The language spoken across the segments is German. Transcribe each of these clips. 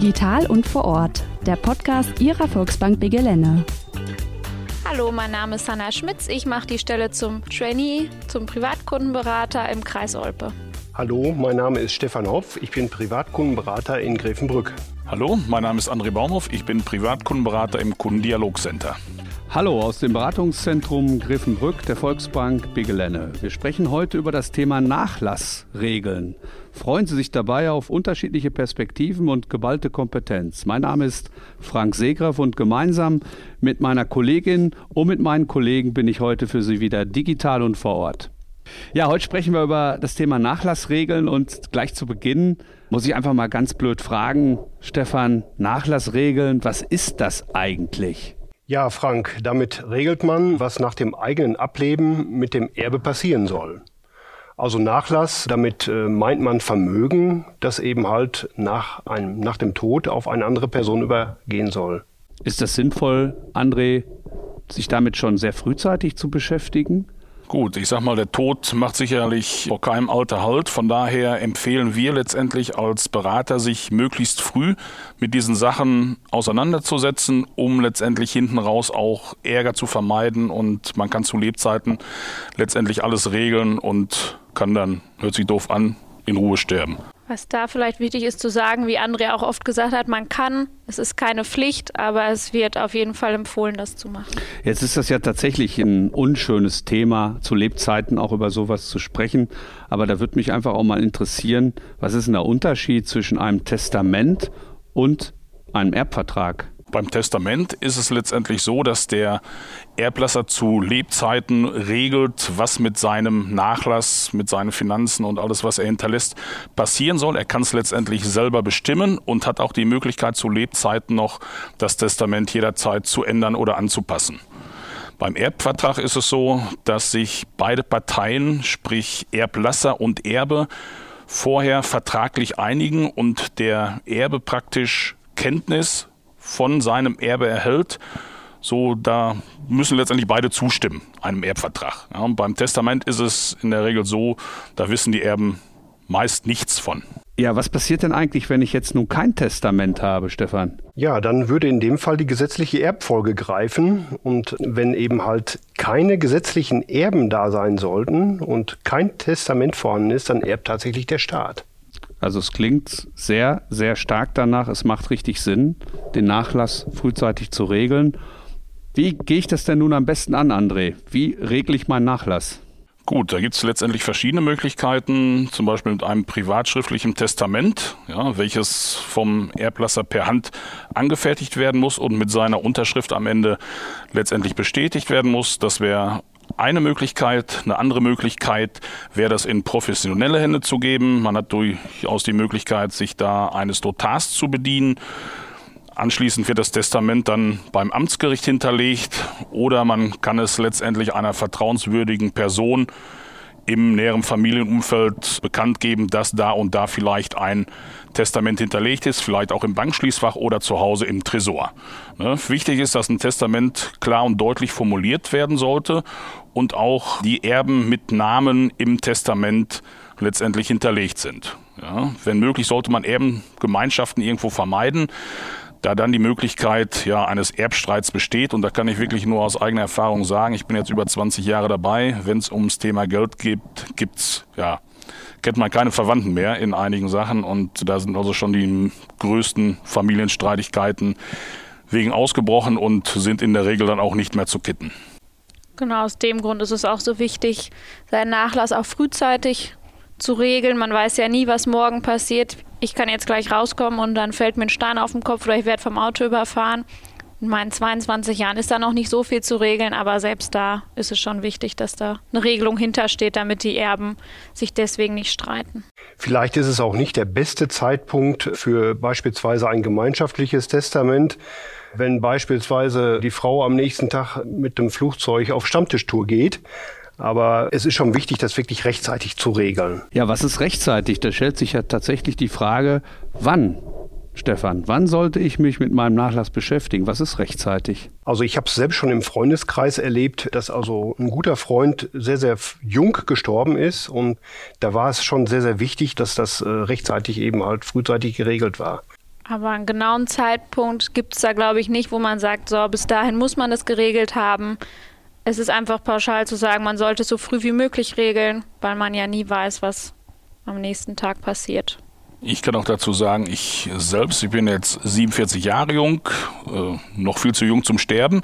Digital und vor Ort, der Podcast Ihrer Volksbank Begelene. Hallo, mein Name ist Hanna Schmitz. Ich mache die Stelle zum Trainee, zum Privatkundenberater im Kreis Olpe. Hallo, mein Name ist Stefan Hopf. Ich bin Privatkundenberater in Grevenbrück. Hallo, mein Name ist André Baumhoff. Ich bin Privatkundenberater im Kundendialogcenter. Hallo aus dem Beratungszentrum Griffenbrück der Volksbank Bigelenne. Wir sprechen heute über das Thema Nachlassregeln. Freuen Sie sich dabei auf unterschiedliche Perspektiven und geballte Kompetenz. Mein Name ist Frank Seegraf und gemeinsam mit meiner Kollegin und mit meinen Kollegen bin ich heute für Sie wieder digital und vor Ort. Ja, heute sprechen wir über das Thema Nachlassregeln und gleich zu Beginn muss ich einfach mal ganz blöd fragen, Stefan, Nachlassregeln, was ist das eigentlich? Ja, Frank, damit regelt man, was nach dem eigenen Ableben mit dem Erbe passieren soll. Also Nachlass, damit äh, meint man Vermögen, das eben halt nach, einem, nach dem Tod auf eine andere Person übergehen soll. Ist das sinnvoll, André, sich damit schon sehr frühzeitig zu beschäftigen? Gut, ich sag mal, der Tod macht sicherlich vor keinem Alter Halt. Von daher empfehlen wir letztendlich als Berater, sich möglichst früh mit diesen Sachen auseinanderzusetzen, um letztendlich hinten raus auch Ärger zu vermeiden. Und man kann zu Lebzeiten letztendlich alles regeln und kann dann, hört sich doof an, in Ruhe sterben. Was da vielleicht wichtig ist zu sagen, wie André auch oft gesagt hat, man kann, es ist keine Pflicht, aber es wird auf jeden Fall empfohlen, das zu machen. Jetzt ist das ja tatsächlich ein unschönes Thema, zu Lebzeiten auch über sowas zu sprechen. Aber da würde mich einfach auch mal interessieren, was ist denn der Unterschied zwischen einem Testament und einem Erbvertrag? Beim Testament ist es letztendlich so, dass der Erblasser zu Lebzeiten regelt, was mit seinem Nachlass, mit seinen Finanzen und alles, was er hinterlässt, passieren soll. Er kann es letztendlich selber bestimmen und hat auch die Möglichkeit, zu Lebzeiten noch das Testament jederzeit zu ändern oder anzupassen. Beim Erbvertrag ist es so, dass sich beide Parteien, sprich Erblasser und Erbe, vorher vertraglich einigen und der Erbe praktisch Kenntnis von seinem Erbe erhält, so da müssen letztendlich beide zustimmen, einem Erbvertrag. Ja, beim Testament ist es in der Regel so, da wissen die Erben meist nichts von. Ja, was passiert denn eigentlich, wenn ich jetzt nun kein Testament habe, Stefan? Ja, dann würde in dem Fall die gesetzliche Erbfolge greifen. Und wenn eben halt keine gesetzlichen Erben da sein sollten und kein Testament vorhanden ist, dann erbt tatsächlich der Staat. Also es klingt sehr, sehr stark danach. Es macht richtig Sinn, den Nachlass frühzeitig zu regeln. Wie gehe ich das denn nun am besten an, André? Wie regle ich meinen Nachlass? Gut, da gibt es letztendlich verschiedene Möglichkeiten, zum Beispiel mit einem privatschriftlichen Testament, ja, welches vom Erblasser per Hand angefertigt werden muss und mit seiner Unterschrift am Ende letztendlich bestätigt werden muss. Das wäre eine Möglichkeit. Eine andere Möglichkeit wäre das in professionelle Hände zu geben. Man hat durchaus die Möglichkeit, sich da eines Notars zu bedienen. Anschließend wird das Testament dann beim Amtsgericht hinterlegt oder man kann es letztendlich einer vertrauenswürdigen Person im näheren Familienumfeld bekannt geben, dass da und da vielleicht ein Testament hinterlegt ist, vielleicht auch im Bankschließfach oder zu Hause im Tresor. Ne? Wichtig ist, dass ein Testament klar und deutlich formuliert werden sollte und auch die Erben mit Namen im Testament letztendlich hinterlegt sind. Ja? Wenn möglich, sollte man Erbengemeinschaften irgendwo vermeiden da dann die Möglichkeit ja, eines Erbstreits besteht, und da kann ich wirklich nur aus eigener Erfahrung sagen, ich bin jetzt über 20 Jahre dabei, wenn es ums Thema Geld geht, gibt's ja kennt man keine Verwandten mehr in einigen Sachen. Und da sind also schon die größten Familienstreitigkeiten wegen ausgebrochen und sind in der Regel dann auch nicht mehr zu kitten. Genau, aus dem Grund ist es auch so wichtig, seinen Nachlass auch frühzeitig zu regeln. Man weiß ja nie, was morgen passiert. Ich kann jetzt gleich rauskommen und dann fällt mir ein Stein auf den Kopf oder ich werde vom Auto überfahren. In meinen 22 Jahren ist da noch nicht so viel zu regeln, aber selbst da ist es schon wichtig, dass da eine Regelung hintersteht, damit die Erben sich deswegen nicht streiten. Vielleicht ist es auch nicht der beste Zeitpunkt für beispielsweise ein gemeinschaftliches Testament. Wenn beispielsweise die Frau am nächsten Tag mit dem Flugzeug auf Stammtischtour geht, aber es ist schon wichtig, das wirklich rechtzeitig zu regeln. Ja, was ist rechtzeitig? Da stellt sich ja tatsächlich die Frage, wann? Stefan, wann sollte ich mich mit meinem Nachlass beschäftigen? Was ist rechtzeitig? Also ich habe es selbst schon im Freundeskreis erlebt, dass also ein guter Freund sehr, sehr jung gestorben ist und da war es schon sehr, sehr wichtig, dass das äh, rechtzeitig eben halt frühzeitig geregelt war. Aber einen genauen Zeitpunkt gibt es da, glaube ich, nicht, wo man sagt, so, bis dahin muss man das geregelt haben. Es ist einfach pauschal zu sagen, man sollte so früh wie möglich regeln, weil man ja nie weiß, was am nächsten Tag passiert. Ich kann auch dazu sagen, ich selbst, ich bin jetzt 47 Jahre jung, äh, noch viel zu jung zum Sterben,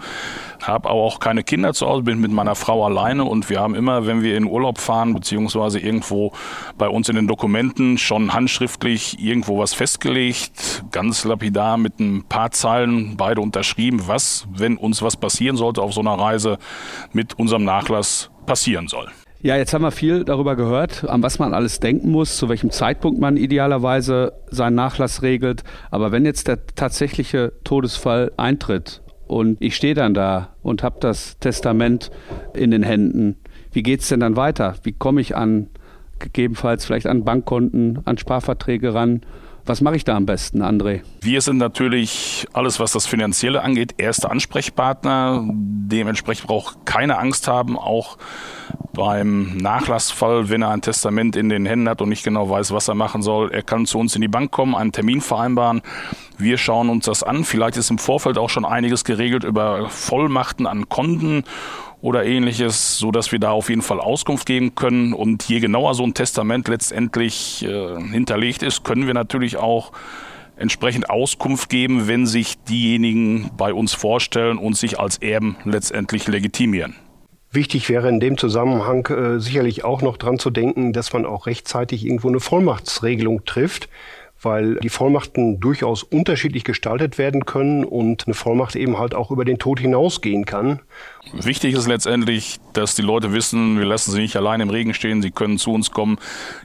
habe aber auch keine Kinder zu Hause, bin mit meiner Frau alleine und wir haben immer, wenn wir in Urlaub fahren, beziehungsweise irgendwo bei uns in den Dokumenten schon handschriftlich irgendwo was festgelegt, ganz lapidar mit ein paar Zeilen beide unterschrieben, was, wenn uns was passieren sollte auf so einer Reise, mit unserem Nachlass passieren soll. Ja, jetzt haben wir viel darüber gehört, an was man alles denken muss, zu welchem Zeitpunkt man idealerweise seinen Nachlass regelt. Aber wenn jetzt der tatsächliche Todesfall eintritt und ich stehe dann da und habe das Testament in den Händen, wie geht es denn dann weiter? Wie komme ich an gegebenenfalls vielleicht an Bankkonten, an Sparverträge ran? Was mache ich da am besten, André? Wir sind natürlich alles, was das Finanzielle angeht, erste Ansprechpartner. Dementsprechend braucht keine Angst haben, auch beim Nachlassfall, wenn er ein Testament in den Händen hat und nicht genau weiß, was er machen soll. Er kann zu uns in die Bank kommen, einen Termin vereinbaren. Wir schauen uns das an. Vielleicht ist im Vorfeld auch schon einiges geregelt über Vollmachten an Konten oder ähnliches, so dass wir da auf jeden Fall Auskunft geben können. Und je genauer so ein Testament letztendlich äh, hinterlegt ist, können wir natürlich auch entsprechend Auskunft geben, wenn sich diejenigen bei uns vorstellen und sich als Erben letztendlich legitimieren. Wichtig wäre in dem Zusammenhang äh, sicherlich auch noch dran zu denken, dass man auch rechtzeitig irgendwo eine Vollmachtsregelung trifft weil die Vollmachten durchaus unterschiedlich gestaltet werden können und eine Vollmacht eben halt auch über den Tod hinausgehen kann. Wichtig ist letztendlich, dass die Leute wissen, wir lassen sie nicht allein im Regen stehen, sie können zu uns kommen,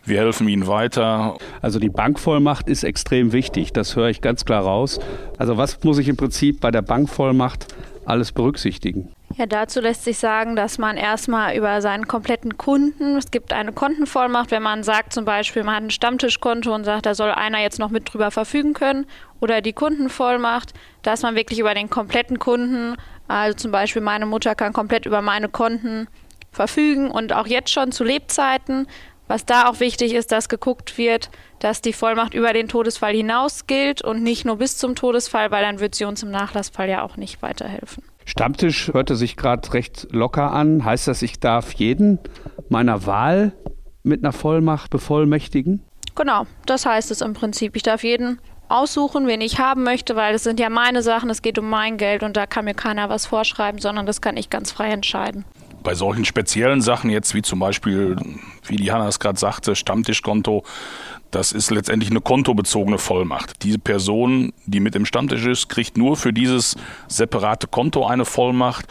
wir helfen ihnen weiter. Also die Bankvollmacht ist extrem wichtig, das höre ich ganz klar raus. Also was muss ich im Prinzip bei der Bankvollmacht alles berücksichtigen? Ja, dazu lässt sich sagen, dass man erstmal über seinen kompletten Kunden, es gibt eine Kontenvollmacht, wenn man sagt zum Beispiel, man hat ein Stammtischkonto und sagt, da soll einer jetzt noch mit drüber verfügen können, oder die Kundenvollmacht, dass man wirklich über den kompletten Kunden, also zum Beispiel meine Mutter kann komplett über meine Konten verfügen und auch jetzt schon zu Lebzeiten. Was da auch wichtig ist, dass geguckt wird, dass die Vollmacht über den Todesfall hinaus gilt und nicht nur bis zum Todesfall, weil dann wird sie uns im Nachlassfall ja auch nicht weiterhelfen. Stammtisch hörte sich gerade recht locker an. Heißt das, ich darf jeden meiner Wahl mit einer Vollmacht bevollmächtigen? Genau, das heißt es im Prinzip. Ich darf jeden aussuchen, wen ich haben möchte, weil es sind ja meine Sachen, es geht um mein Geld und da kann mir keiner was vorschreiben, sondern das kann ich ganz frei entscheiden. Bei solchen speziellen Sachen jetzt, wie zum Beispiel, wie die Hanna es gerade sagte, Stammtischkonto, das ist letztendlich eine kontobezogene Vollmacht. Diese Person, die mit im Stammtisch ist, kriegt nur für dieses separate Konto eine Vollmacht.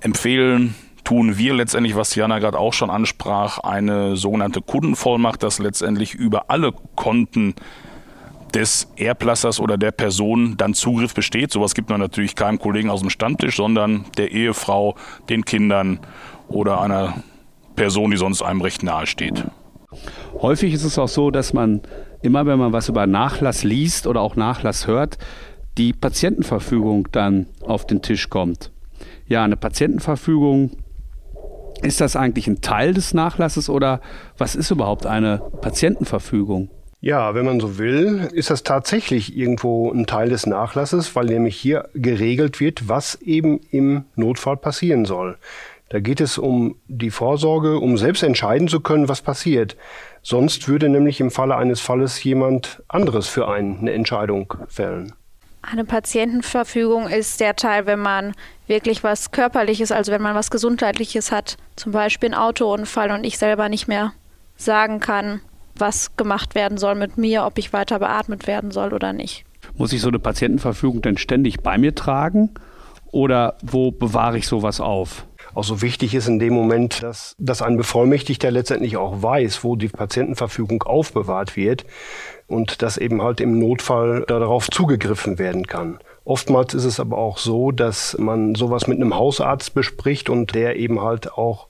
Empfehlen tun wir letztendlich, was Jana gerade auch schon ansprach, eine sogenannte Kundenvollmacht, dass letztendlich über alle Konten des Erblassers oder der Person dann Zugriff besteht. Sowas gibt man natürlich keinem Kollegen aus dem Stammtisch, sondern der Ehefrau, den Kindern oder einer Person, die sonst einem recht nahe steht. Häufig ist es auch so, dass man immer, wenn man was über Nachlass liest oder auch Nachlass hört, die Patientenverfügung dann auf den Tisch kommt. Ja, eine Patientenverfügung, ist das eigentlich ein Teil des Nachlasses oder was ist überhaupt eine Patientenverfügung? Ja, wenn man so will, ist das tatsächlich irgendwo ein Teil des Nachlasses, weil nämlich hier geregelt wird, was eben im Notfall passieren soll. Da geht es um die Vorsorge, um selbst entscheiden zu können, was passiert. Sonst würde nämlich im Falle eines Falles jemand anderes für einen eine Entscheidung fällen. Eine Patientenverfügung ist der Teil, wenn man wirklich was Körperliches, also wenn man was Gesundheitliches hat, zum Beispiel ein Autounfall und ich selber nicht mehr sagen kann, was gemacht werden soll mit mir, ob ich weiter beatmet werden soll oder nicht. Muss ich so eine Patientenverfügung denn ständig bei mir tragen oder wo bewahre ich sowas auf? Auch so wichtig ist in dem Moment, dass, dass ein Bevollmächtigter letztendlich auch weiß, wo die Patientenverfügung aufbewahrt wird und dass eben halt im Notfall darauf zugegriffen werden kann. Oftmals ist es aber auch so, dass man sowas mit einem Hausarzt bespricht und der eben halt auch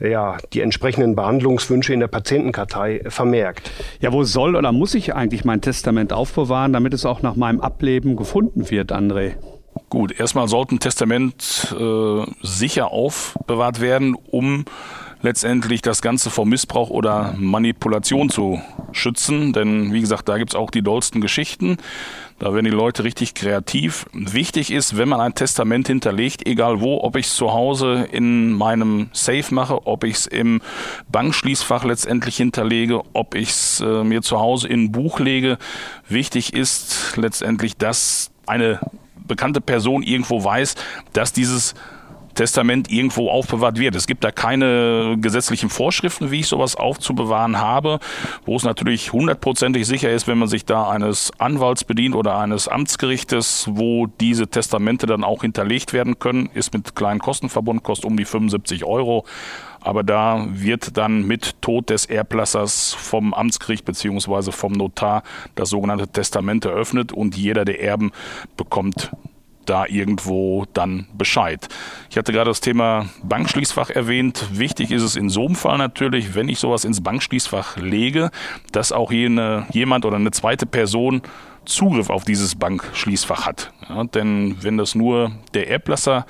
ja, die entsprechenden Behandlungswünsche in der Patientenkartei vermerkt. Ja, wo soll oder muss ich eigentlich mein Testament aufbewahren, damit es auch nach meinem Ableben gefunden wird, André? Gut, erstmal sollte ein Testament äh, sicher aufbewahrt werden, um letztendlich das Ganze vor Missbrauch oder Manipulation zu schützen. Denn wie gesagt, da gibt's auch die dollsten Geschichten. Da werden die Leute richtig kreativ. Wichtig ist, wenn man ein Testament hinterlegt, egal wo, ob ich es zu Hause in meinem Safe mache, ob ich es im Bankschließfach letztendlich hinterlege, ob ich es äh, mir zu Hause in ein Buch lege. Wichtig ist letztendlich, dass eine bekannte Person irgendwo weiß, dass dieses Testament irgendwo aufbewahrt wird. Es gibt da keine gesetzlichen Vorschriften, wie ich sowas aufzubewahren habe, wo es natürlich hundertprozentig sicher ist, wenn man sich da eines Anwalts bedient oder eines Amtsgerichtes, wo diese Testamente dann auch hinterlegt werden können, ist mit kleinen Kosten verbunden, kostet um die 75 Euro. Aber da wird dann mit Tod des Erblassers vom Amtsgericht beziehungsweise vom Notar das sogenannte Testament eröffnet und jeder der Erben bekommt da irgendwo dann Bescheid. Ich hatte gerade das Thema Bankschließfach erwähnt. Wichtig ist es in so einem Fall natürlich, wenn ich sowas ins Bankschließfach lege, dass auch jene, jemand oder eine zweite Person Zugriff auf dieses Bankschließfach hat. Ja, denn wenn das nur der Erblasser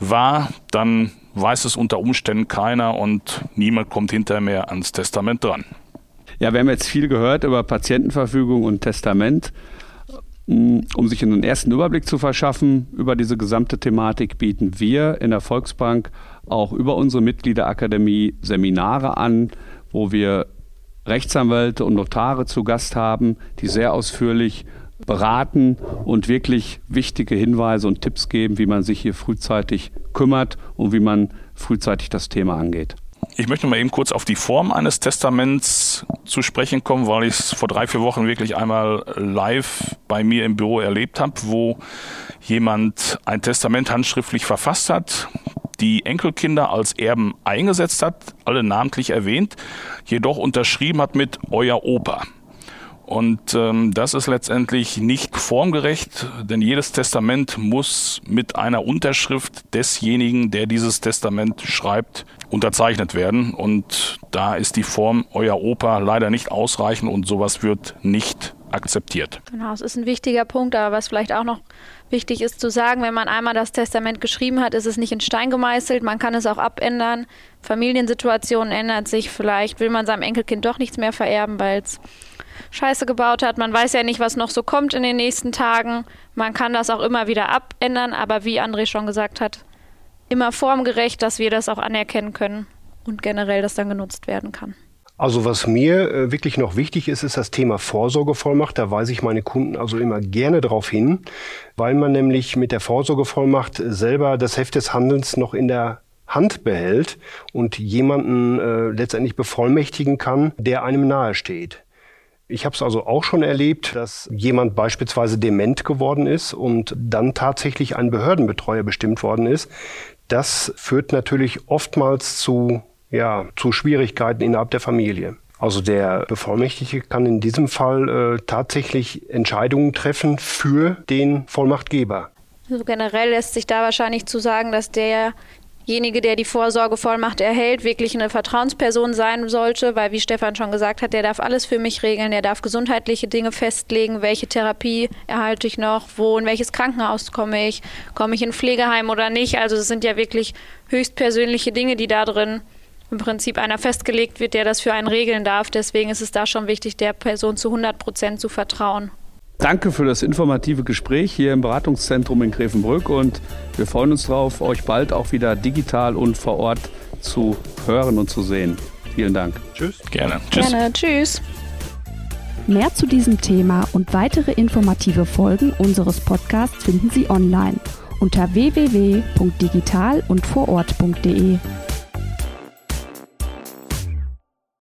war, dann weiß es unter Umständen keiner und niemand kommt hinterher mehr ans Testament dran. Ja, wir haben jetzt viel gehört über Patientenverfügung und Testament. Um sich einen ersten Überblick zu verschaffen über diese gesamte Thematik, bieten wir in der Volksbank auch über unsere Mitgliederakademie Seminare an, wo wir Rechtsanwälte und Notare zu Gast haben, die sehr ausführlich beraten und wirklich wichtige Hinweise und Tipps geben, wie man sich hier frühzeitig kümmert und wie man frühzeitig das Thema angeht. Ich möchte mal eben kurz auf die Form eines Testaments zu sprechen kommen, weil ich es vor drei, vier Wochen wirklich einmal live bei mir im Büro erlebt habe, wo jemand ein Testament handschriftlich verfasst hat, die Enkelkinder als Erben eingesetzt hat, alle namentlich erwähnt, jedoch unterschrieben hat mit Euer Opa. Und ähm, das ist letztendlich nicht formgerecht, denn jedes Testament muss mit einer Unterschrift desjenigen, der dieses Testament schreibt, unterzeichnet werden. Und da ist die Form Euer Opa leider nicht ausreichend und sowas wird nicht akzeptiert. Genau, es ist ein wichtiger Punkt, aber was vielleicht auch noch wichtig ist zu sagen, wenn man einmal das Testament geschrieben hat, ist es nicht in Stein gemeißelt, man kann es auch abändern. Familiensituationen ändert sich, vielleicht will man seinem Enkelkind doch nichts mehr vererben, weil es Scheiße gebaut hat. Man weiß ja nicht, was noch so kommt in den nächsten Tagen. Man kann das auch immer wieder abändern, aber wie André schon gesagt hat, immer formgerecht, dass wir das auch anerkennen können und generell das dann genutzt werden kann. Also was mir äh, wirklich noch wichtig ist, ist das Thema Vorsorgevollmacht. Da weise ich meine Kunden also immer gerne darauf hin, weil man nämlich mit der Vorsorgevollmacht selber das Heft des Handelns noch in der Hand behält und jemanden äh, letztendlich bevollmächtigen kann, der einem nahesteht. Ich habe es also auch schon erlebt, dass jemand beispielsweise dement geworden ist und dann tatsächlich ein Behördenbetreuer bestimmt worden ist. Das führt natürlich oftmals zu, ja, zu Schwierigkeiten innerhalb der Familie. Also der Bevollmächtigte kann in diesem Fall äh, tatsächlich Entscheidungen treffen für den Vollmachtgeber. Also generell lässt sich da wahrscheinlich zu sagen, dass der derjenige, der die Vorsorgevollmacht erhält, wirklich eine Vertrauensperson sein sollte, weil wie Stefan schon gesagt hat, der darf alles für mich regeln, der darf gesundheitliche Dinge festlegen, welche Therapie erhalte ich noch, wo in welches Krankenhaus komme ich, komme ich in Pflegeheim oder nicht. Also es sind ja wirklich höchstpersönliche Dinge, die da drin im Prinzip einer festgelegt wird, der das für einen regeln darf. Deswegen ist es da schon wichtig, der Person zu 100 Prozent zu vertrauen. Danke für das informative Gespräch hier im Beratungszentrum in Grevenbrück und wir freuen uns darauf, euch bald auch wieder digital und vor Ort zu hören und zu sehen. Vielen Dank. Tschüss. Gerne. Tschüss. Gerne. Tschüss. Mehr zu diesem Thema und weitere informative Folgen unseres Podcasts finden Sie online unter www.digital und vorort.de.